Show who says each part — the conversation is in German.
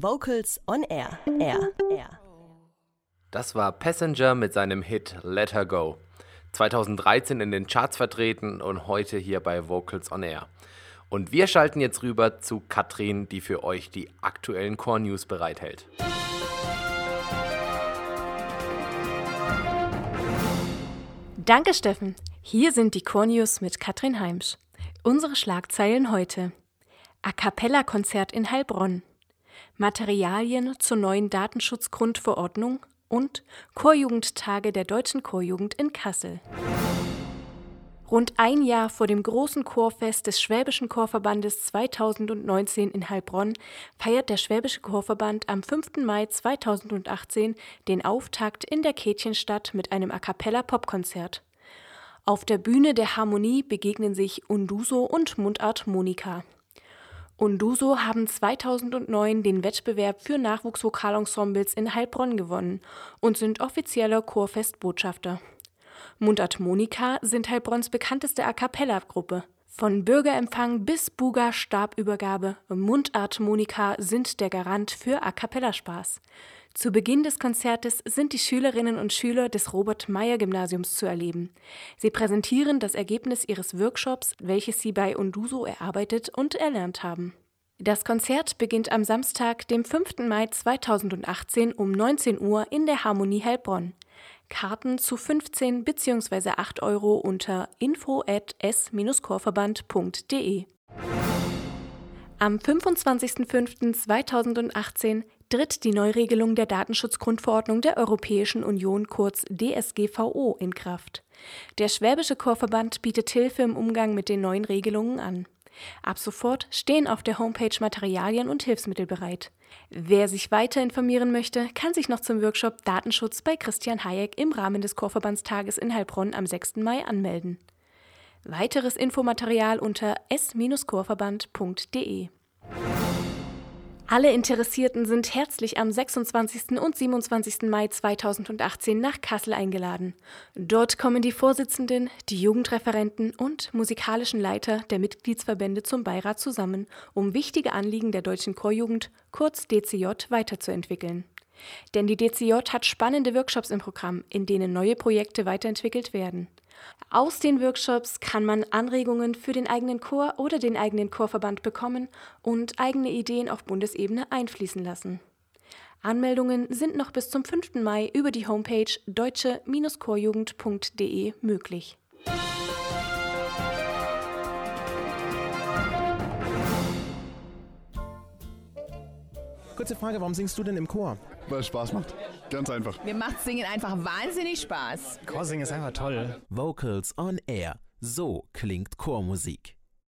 Speaker 1: Vocals on Air. Air. Air.
Speaker 2: Das war Passenger mit seinem Hit Let Her Go. 2013 in den Charts vertreten und heute hier bei Vocals on Air. Und wir schalten jetzt rüber zu Katrin, die für euch die aktuellen Core News bereithält.
Speaker 3: Danke, Steffen. Hier sind die Core News mit Katrin Heimsch. Unsere Schlagzeilen heute. A Cappella-Konzert in Heilbronn. Materialien zur neuen Datenschutzgrundverordnung und Chorjugendtage der Deutschen Chorjugend in Kassel. Rund ein Jahr vor dem großen Chorfest des Schwäbischen Chorverbandes 2019 in Heilbronn feiert der Schwäbische Chorverband am 5. Mai 2018 den Auftakt in der Kätchenstadt mit einem A cappella Popkonzert. Auf der Bühne der Harmonie begegnen sich Unduso und Mundart Monika. Unduso haben 2009 den Wettbewerb für Nachwuchsvokalensembles in Heilbronn gewonnen und sind offizieller Chorfestbotschafter. Mundart Monika sind Heilbronns bekannteste A cappella-Gruppe. Von Bürgerempfang bis Buga-Stabübergabe, Mundart Monika sind der Garant für A cappella-Spaß. Zu Beginn des Konzertes sind die Schülerinnen und Schüler des Robert-Meyer-Gymnasiums zu erleben. Sie präsentieren das Ergebnis ihres Workshops, welches sie bei Unduso erarbeitet und erlernt haben. Das Konzert beginnt am Samstag, dem 5. Mai 2018 um 19 Uhr in der Harmonie Heilbronn. Karten zu 15 bzw. 8 Euro unter info at s-chorverband.de. Am 25.05.2018 tritt die Neuregelung der Datenschutzgrundverordnung der Europäischen Union kurz DSGVO in Kraft. Der Schwäbische Chorverband bietet Hilfe im Umgang mit den neuen Regelungen an. Ab sofort stehen auf der Homepage Materialien und Hilfsmittel bereit. Wer sich weiter informieren möchte, kann sich noch zum Workshop Datenschutz bei Christian Hayek im Rahmen des Chorverbandstages in Heilbronn am 6. Mai anmelden. Weiteres Infomaterial unter s-chorverband.de. Alle Interessierten sind herzlich am 26. und 27. Mai 2018 nach Kassel eingeladen. Dort kommen die Vorsitzenden, die Jugendreferenten und musikalischen Leiter der Mitgliedsverbände zum Beirat zusammen, um wichtige Anliegen der deutschen Chorjugend, kurz DCJ, weiterzuentwickeln. Denn die DCJ hat spannende Workshops im Programm, in denen neue Projekte weiterentwickelt werden. Aus den Workshops kann man Anregungen für den eigenen Chor oder den eigenen Chorverband bekommen und eigene Ideen auf Bundesebene einfließen lassen. Anmeldungen sind noch bis zum 5. Mai über die Homepage deutsche-chorjugend.de möglich.
Speaker 4: Kurze Frage, warum singst du denn im Chor?
Speaker 5: Weil es Spaß macht. Ganz einfach.
Speaker 6: Mir macht Singen einfach wahnsinnig Spaß.
Speaker 4: Chorsingen ist einfach toll.
Speaker 7: Vocals on Air. So klingt Chormusik.